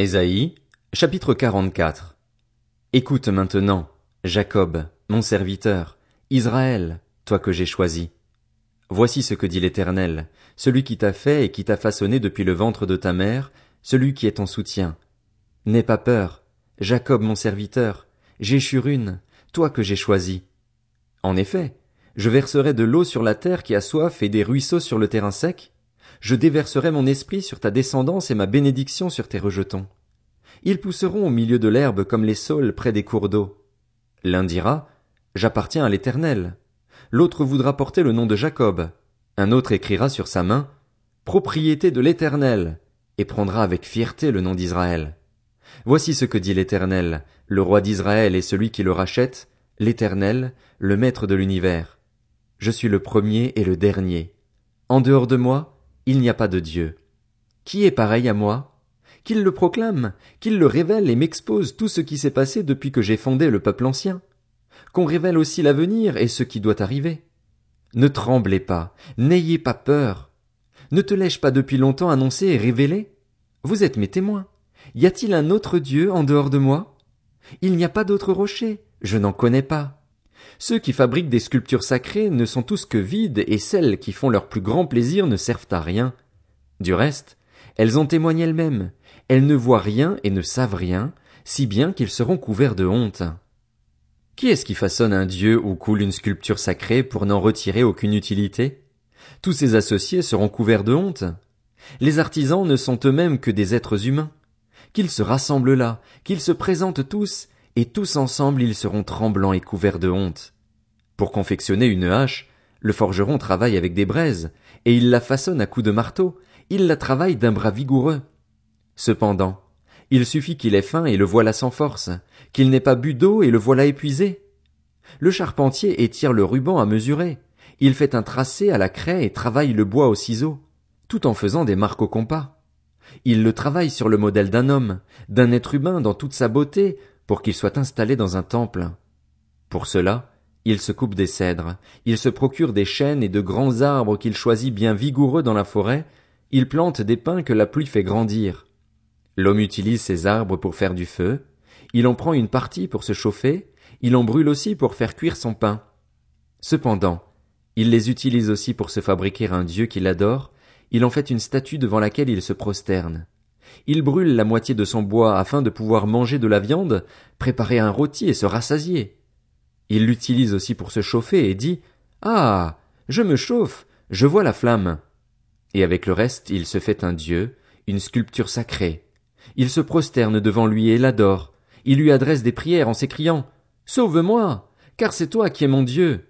Ésaïe, chapitre 44. Écoute maintenant, Jacob, mon serviteur, Israël, toi que j'ai choisi. Voici ce que dit l'Éternel, celui qui t'a fait et qui t'a façonné depuis le ventre de ta mère, celui qui est ton soutien. N'aie pas peur, Jacob mon serviteur, Jéchurune, toi que j'ai choisi. En effet, je verserai de l'eau sur la terre qui a soif et des ruisseaux sur le terrain sec, je déverserai mon esprit sur ta descendance et ma bénédiction sur tes rejetons. Ils pousseront au milieu de l'herbe comme les saules près des cours d'eau. L'un dira, J'appartiens à l'Éternel. L'autre voudra porter le nom de Jacob. Un autre écrira sur sa main, Propriété de l'Éternel, et prendra avec fierté le nom d'Israël. Voici ce que dit l'Éternel, le roi d'Israël et celui qui le rachète, l'Éternel, le maître de l'univers. Je suis le premier et le dernier. En dehors de moi, il n'y a pas de Dieu. Qui est pareil à moi? Qu'il le proclame, qu'il le révèle et m'expose tout ce qui s'est passé depuis que j'ai fondé le peuple ancien. Qu'on révèle aussi l'avenir et ce qui doit arriver. Ne tremblez pas, n'ayez pas peur. Ne te l'ai-je pas depuis longtemps annoncé et révélé? Vous êtes mes témoins. Y a-t-il un autre Dieu en dehors de moi? Il n'y a pas d'autre rocher, je n'en connais pas. Ceux qui fabriquent des sculptures sacrées ne sont tous que vides et celles qui font leur plus grand plaisir ne servent à rien. Du reste, elles ont témoigné elles-mêmes. Elles ne voient rien et ne savent rien, si bien qu'ils seront couverts de honte. Qui est-ce qui façonne un dieu ou coule une sculpture sacrée pour n'en retirer aucune utilité? Tous ses associés seront couverts de honte. Les artisans ne sont eux-mêmes que des êtres humains. Qu'ils se rassemblent là, qu'ils se présentent tous, et tous ensemble ils seront tremblants et couverts de honte. Pour confectionner une hache, le forgeron travaille avec des braises, et il la façonne à coups de marteau, il la travaille d'un bras vigoureux. Cependant, il suffit qu'il ait faim et le voilà sans force, qu'il n'ait pas bu d'eau et le voilà épuisé. Le charpentier étire le ruban à mesurer, il fait un tracé à la craie et travaille le bois au ciseau, tout en faisant des marques au compas. Il le travaille sur le modèle d'un homme, d'un être humain dans toute sa beauté, pour qu'il soit installé dans un temple. Pour cela, il se coupe des cèdres, il se procure des chênes et de grands arbres qu'il choisit bien vigoureux dans la forêt, il plante des pins que la pluie fait grandir. L'homme utilise ces arbres pour faire du feu, il en prend une partie pour se chauffer, il en brûle aussi pour faire cuire son pain. Cependant, il les utilise aussi pour se fabriquer un dieu qu'il adore, il en fait une statue devant laquelle il se prosterne. Il brûle la moitié de son bois afin de pouvoir manger de la viande, préparer un rôti et se rassasier. Il l'utilise aussi pour se chauffer et dit Ah. Je me chauffe, je vois la flamme. Et avec le reste il se fait un dieu, une sculpture sacrée. Il se prosterne devant lui et l'adore. Il lui adresse des prières en s'écriant Sauve moi, car c'est toi qui es mon Dieu.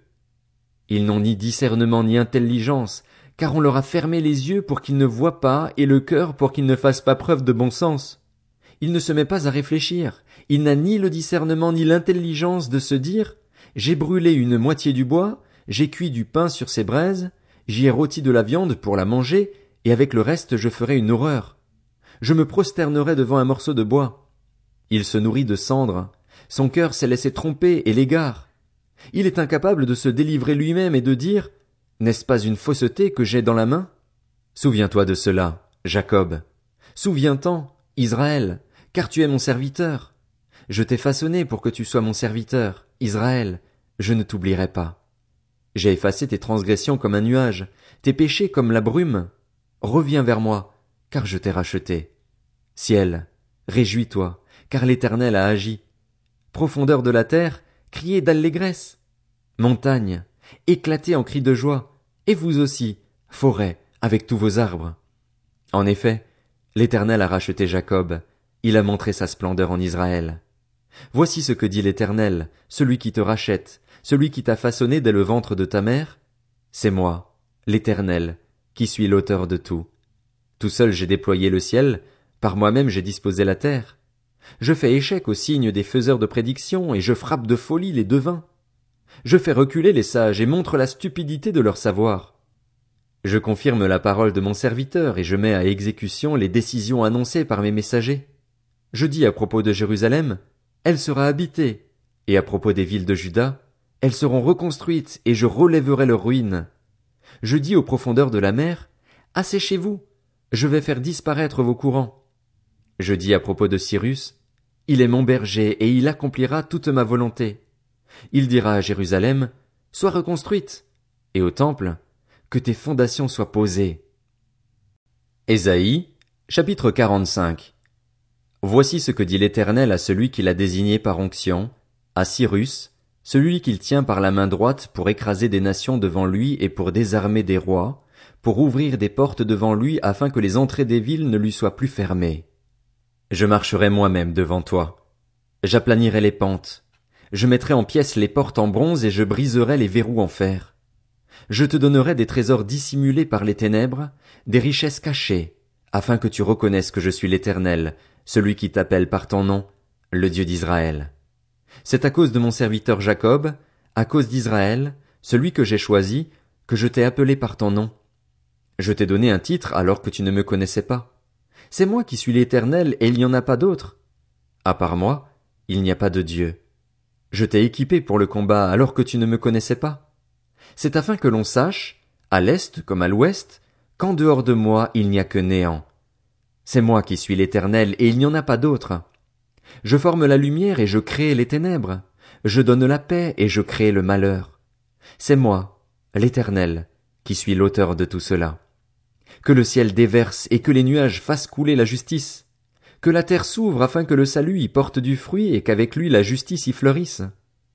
Ils n'ont ni discernement ni intelligence, car on leur a fermé les yeux pour qu'ils ne voient pas et le cœur pour qu'ils ne fassent pas preuve de bon sens. Il ne se met pas à réfléchir, il n'a ni le discernement ni l'intelligence de se dire J'ai brûlé une moitié du bois, j'ai cuit du pain sur ces braises, j'y ai rôti de la viande pour la manger, et avec le reste je ferai une horreur. Je me prosternerai devant un morceau de bois. Il se nourrit de cendres, son cœur s'est laissé tromper et l'égare. Il est incapable de se délivrer lui-même et de dire n'est-ce pas une fausseté que j'ai dans la main? Souviens-toi de cela, Jacob. Souviens-t'en, Israël, car tu es mon serviteur. Je t'ai façonné pour que tu sois mon serviteur, Israël, je ne t'oublierai pas. J'ai effacé tes transgressions comme un nuage, tes péchés comme la brume. Reviens vers moi, car je t'ai racheté. Ciel, réjouis-toi, car l'Éternel a agi. Profondeur de la terre, criez d'allégresse. Montagne, éclatez en cris de joie, et vous aussi, forêt, avec tous vos arbres. En effet, l'Éternel a racheté Jacob, il a montré sa splendeur en Israël. Voici ce que dit l'Éternel, celui qui te rachète, celui qui t'a façonné dès le ventre de ta mère. C'est moi, l'Éternel, qui suis l'auteur de tout. Tout seul j'ai déployé le ciel, par moi-même j'ai disposé la terre. Je fais échec au signe des faiseurs de prédictions, et je frappe de folie les devins. Je fais reculer les sages et montre la stupidité de leur savoir. Je confirme la parole de mon serviteur et je mets à exécution les décisions annoncées par mes messagers. Je dis à propos de Jérusalem, elle sera habitée, et à propos des villes de Juda, elles seront reconstruites et je relèverai leurs ruines. Je dis aux profondeurs de la mer, asséchez-vous, je vais faire disparaître vos courants. Je dis à propos de Cyrus, il est mon berger et il accomplira toute ma volonté. Il dira à Jérusalem, sois reconstruite, et au temple, que tes fondations soient posées. Ésaïe, chapitre 45. Voici ce que dit l'Éternel à celui qu'il a désigné par onction, à Cyrus, celui qu'il tient par la main droite pour écraser des nations devant lui et pour désarmer des rois, pour ouvrir des portes devant lui afin que les entrées des villes ne lui soient plus fermées. Je marcherai moi-même devant toi. J'aplanirai les pentes. Je mettrai en pièces les portes en bronze et je briserai les verrous en fer. Je te donnerai des trésors dissimulés par les ténèbres, des richesses cachées, afin que tu reconnaisses que je suis l'Éternel, celui qui t'appelle par ton nom, le Dieu d'Israël. C'est à cause de mon serviteur Jacob, à cause d'Israël, celui que j'ai choisi, que je t'ai appelé par ton nom. Je t'ai donné un titre alors que tu ne me connaissais pas. C'est moi qui suis l'Éternel et il n'y en a pas d'autre. À part moi, il n'y a pas de Dieu. Je t'ai équipé pour le combat alors que tu ne me connaissais pas c'est afin que l'on sache, à l'est comme à l'ouest, qu'en dehors de moi il n'y a que néant. C'est moi qui suis l'Éternel, et il n'y en a pas d'autre. Je forme la lumière et je crée les ténèbres. Je donne la paix et je crée le malheur. C'est moi, l'Éternel, qui suis l'auteur de tout cela. Que le ciel déverse et que les nuages fassent couler la justice. Que la terre s'ouvre afin que le salut y porte du fruit et qu'avec lui la justice y fleurisse.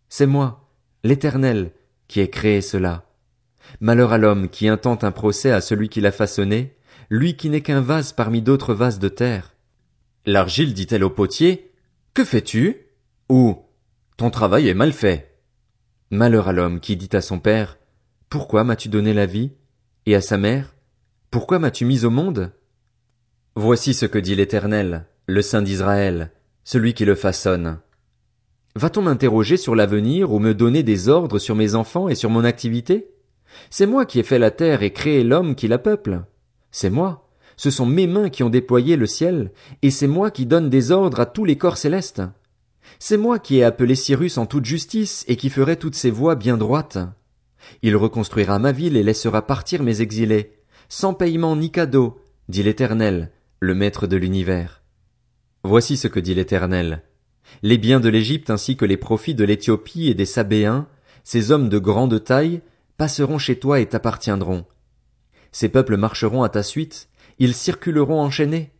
C'est moi, l'Éternel, qui ait créé cela. Malheur à l'homme qui intente un procès à celui qui l'a façonné, lui qui n'est qu'un vase parmi d'autres vases de terre. L'argile dit-elle au potier, Que fais-tu? Ou, ton travail est mal fait. Malheur à l'homme qui dit à son père, Pourquoi m'as-tu donné la vie? Et à sa mère, Pourquoi m'as-tu mis au monde? Voici ce que dit l'Éternel, le Saint d'Israël, celui qui le façonne. Va-t-on m'interroger sur l'avenir ou me donner des ordres sur mes enfants et sur mon activité? C'est moi qui ai fait la terre et créé l'homme qui la peuple. C'est moi. Ce sont mes mains qui ont déployé le ciel, et c'est moi qui donne des ordres à tous les corps célestes. C'est moi qui ai appelé Cyrus en toute justice et qui ferai toutes ses voies bien droites. Il reconstruira ma ville et laissera partir mes exilés, sans paiement ni cadeau, dit l'Éternel, le Maître de l'univers. Voici ce que dit l'Éternel. Les biens de l'Égypte ainsi que les profits de l'Éthiopie et des Sabéens, ces hommes de grande taille, passeront chez toi et t'appartiendront. Ces peuples marcheront à ta suite, ils circuleront enchaînés.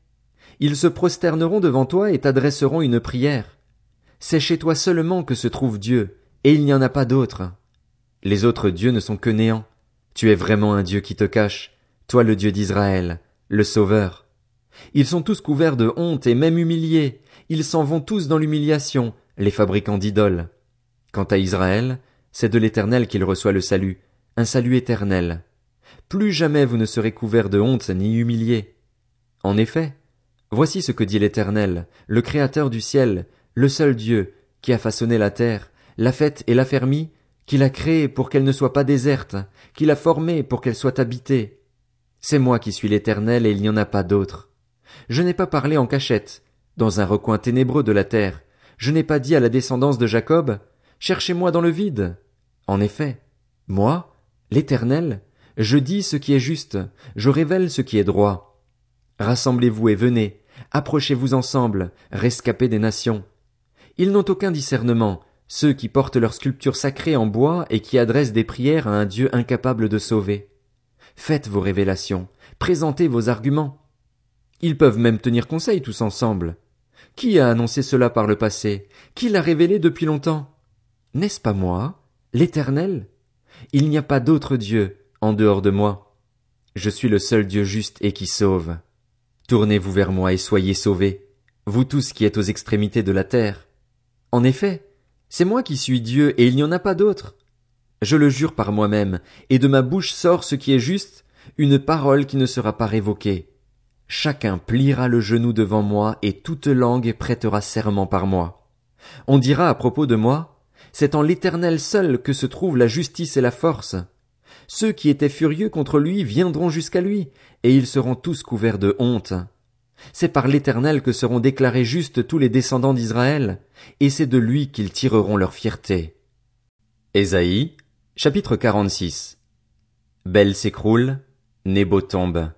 Ils se prosterneront devant toi et t'adresseront une prière. C'est chez toi seulement que se trouve Dieu, et il n'y en a pas d'autre. Les autres dieux ne sont que néants. Tu es vraiment un Dieu qui te cache, toi le Dieu d'Israël, le Sauveur. Ils sont tous couverts de honte et même humiliés, ils s'en vont tous dans l'humiliation, les fabricants d'idoles. Quant à Israël, c'est de l'Éternel qu'il reçoit le salut, un salut éternel. Plus jamais vous ne serez couverts de honte ni humiliés. En effet, voici ce que dit l'Éternel, le Créateur du ciel, le seul Dieu, qui a façonné la terre, l'a faite et l'a fermie, qui l'a créée pour qu'elle ne soit pas déserte, qui l'a formée pour qu'elle soit habitée. C'est moi qui suis l'Éternel et il n'y en a pas d'autre. Je n'ai pas parlé en cachette, dans un recoin ténébreux de la terre. Je n'ai pas dit à la descendance de Jacob, Cherchez-moi dans le vide. En effet, moi, l'Éternel, je dis ce qui est juste, je révèle ce qui est droit. Rassemblez-vous et venez, approchez-vous ensemble, rescapés des nations. Ils n'ont aucun discernement, ceux qui portent leurs sculptures sacrées en bois et qui adressent des prières à un Dieu incapable de sauver. Faites vos révélations, présentez vos arguments. Ils peuvent même tenir conseil tous ensemble. Qui a annoncé cela par le passé? Qui l'a révélé depuis longtemps? N'est-ce pas moi, l'Éternel? Il n'y a pas d'autre Dieu en dehors de moi. Je suis le seul Dieu juste et qui sauve. Tournez-vous vers moi et soyez sauvés, vous tous qui êtes aux extrémités de la terre. En effet, c'est moi qui suis Dieu et il n'y en a pas d'autre. Je le jure par moi-même, et de ma bouche sort ce qui est juste, une parole qui ne sera pas révoquée. Chacun pliera le genou devant moi et toute langue prêtera serment par moi. On dira à propos de moi, c'est en l'éternel seul que se trouvent la justice et la force. Ceux qui étaient furieux contre lui viendront jusqu'à lui, et ils seront tous couverts de honte. C'est par l'éternel que seront déclarés justes tous les descendants d'Israël, et c'est de lui qu'ils tireront leur fierté. Ésaïe, chapitre 46. Belle s'écroule, Nebo tombe.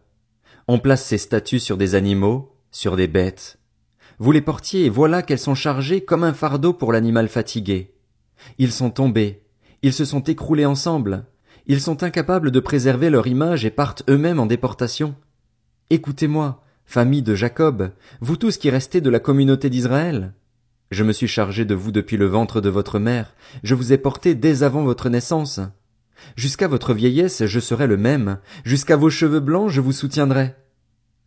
On place ses statues sur des animaux, sur des bêtes. Vous les portiez et voilà qu'elles sont chargées comme un fardeau pour l'animal fatigué. Ils sont tombés, ils se sont écroulés ensemble, ils sont incapables de préserver leur image et partent eux-mêmes en déportation. Écoutez-moi, famille de Jacob, vous tous qui restez de la communauté d'Israël. Je me suis chargé de vous depuis le ventre de votre mère, je vous ai porté dès avant votre naissance. Jusqu'à votre vieillesse, je serai le même, jusqu'à vos cheveux blancs, je vous soutiendrai.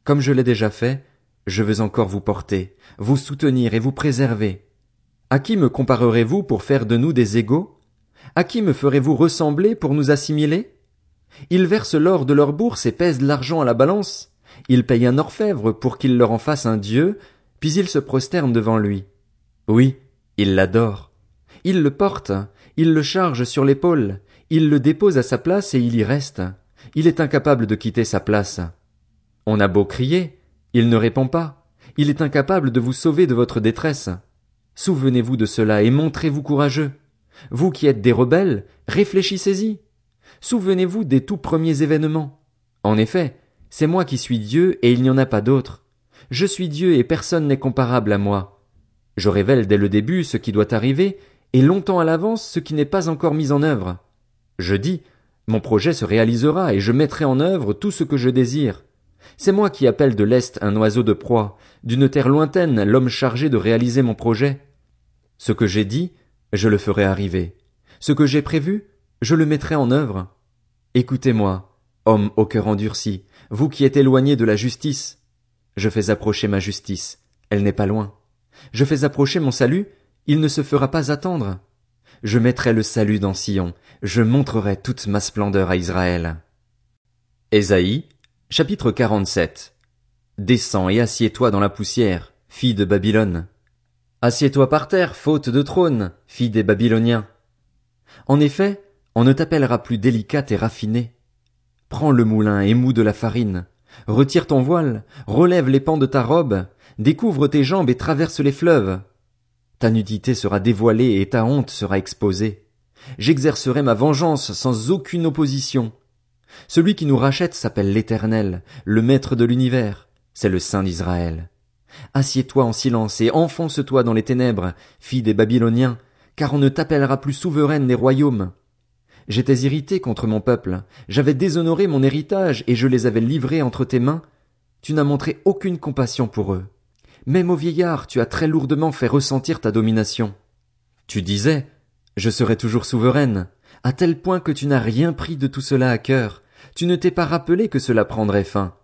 Comme je l'ai déjà fait, je veux encore vous porter, vous soutenir et vous préserver. À qui me comparerez-vous pour faire de nous des égaux? À qui me ferez-vous ressembler pour nous assimiler? Ils versent l'or de leur bourse et pèsent l'argent à la balance. Ils payent un orfèvre pour qu'il leur en fasse un dieu, puis ils se prosternent devant lui. Oui, ils l'adorent. Ils le portent, ils le chargent sur l'épaule, ils le déposent à sa place et il y reste. Il est incapable de quitter sa place. On a beau crier, il ne répond pas. Il est incapable de vous sauver de votre détresse. Souvenez-vous de cela et montrez-vous courageux. Vous qui êtes des rebelles, réfléchissez-y. Souvenez-vous des tout premiers événements. En effet, c'est moi qui suis Dieu et il n'y en a pas d'autre. Je suis Dieu et personne n'est comparable à moi. Je révèle dès le début ce qui doit arriver et longtemps à l'avance ce qui n'est pas encore mis en œuvre. Je dis, mon projet se réalisera et je mettrai en œuvre tout ce que je désire. C'est moi qui appelle de l'Est un oiseau de proie, d'une terre lointaine l'homme chargé de réaliser mon projet. Ce que j'ai dit, je le ferai arriver. Ce que j'ai prévu, je le mettrai en œuvre. Écoutez-moi, homme au cœur endurci, vous qui êtes éloigné de la justice. Je fais approcher ma justice, elle n'est pas loin. Je fais approcher mon salut, il ne se fera pas attendre. Je mettrai le salut dans Sion, je montrerai toute ma splendeur à Israël. Ésaïe, chapitre 47. Descends et assieds-toi dans la poussière, fille de Babylone. Assieds-toi par terre, faute de trône, fille des Babyloniens. En effet, on ne t'appellera plus délicate et raffinée. Prends le moulin et mou de la farine. Retire ton voile, relève les pans de ta robe, découvre tes jambes et traverse les fleuves. Ta nudité sera dévoilée et ta honte sera exposée. J'exercerai ma vengeance sans aucune opposition. Celui qui nous rachète s'appelle l'Éternel, le Maître de l'univers, c'est le Saint d'Israël. Assieds-toi en silence et enfonce-toi dans les ténèbres, fille des Babyloniens, car on ne t'appellera plus souveraine des royaumes. J'étais irrité contre mon peuple, j'avais déshonoré mon héritage et je les avais livrés entre tes mains. Tu n'as montré aucune compassion pour eux. Même au vieillard, tu as très lourdement fait ressentir ta domination. Tu disais, je serai toujours souveraine, à tel point que tu n'as rien pris de tout cela à cœur, tu ne t'es pas rappelé que cela prendrait fin.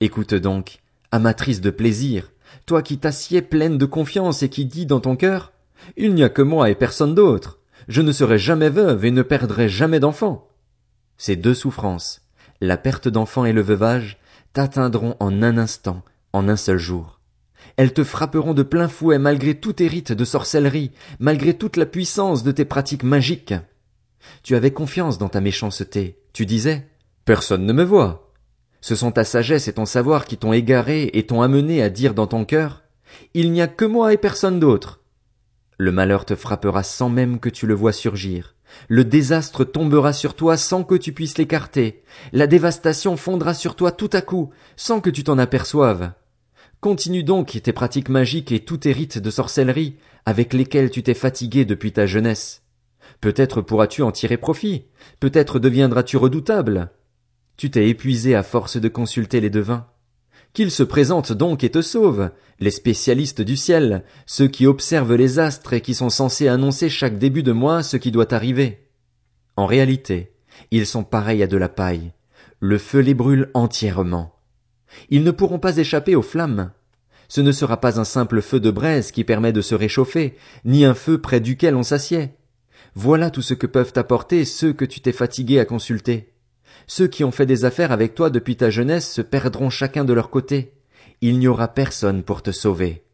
Écoute donc, amatrice de plaisir, toi qui t'assieds pleine de confiance et qui dis dans ton cœur Il n'y a que moi et personne d'autre. Je ne serai jamais veuve et ne perdrai jamais d'enfant. Ces deux souffrances, la perte d'enfant et le veuvage, t'atteindront en un instant, en un seul jour. Elles te frapperont de plein fouet malgré tous tes rites de sorcellerie, malgré toute la puissance de tes pratiques magiques. Tu avais confiance dans ta méchanceté, tu disais Personne ne me voit. Ce sont ta sagesse et ton savoir qui t'ont égaré et t'ont amené à dire dans ton cœur Il n'y a que moi et personne d'autre. Le malheur te frappera sans même que tu le vois surgir. Le désastre tombera sur toi sans que tu puisses l'écarter. La dévastation fondra sur toi tout à coup, sans que tu t'en aperçoives. Continue donc tes pratiques magiques et tous tes rites de sorcellerie, avec lesquels tu t'es fatigué depuis ta jeunesse. Peut-être pourras-tu en tirer profit, peut-être deviendras-tu redoutable. Tu t'es épuisé à force de consulter les devins. Qu'ils se présentent donc et te sauvent, les spécialistes du ciel, ceux qui observent les astres et qui sont censés annoncer chaque début de mois ce qui doit arriver. En réalité, ils sont pareils à de la paille. Le feu les brûle entièrement. Ils ne pourront pas échapper aux flammes. Ce ne sera pas un simple feu de braise qui permet de se réchauffer, ni un feu près duquel on s'assied. Voilà tout ce que peuvent apporter ceux que tu t'es fatigué à consulter. Ceux qui ont fait des affaires avec toi depuis ta jeunesse se perdront chacun de leur côté. Il n'y aura personne pour te sauver.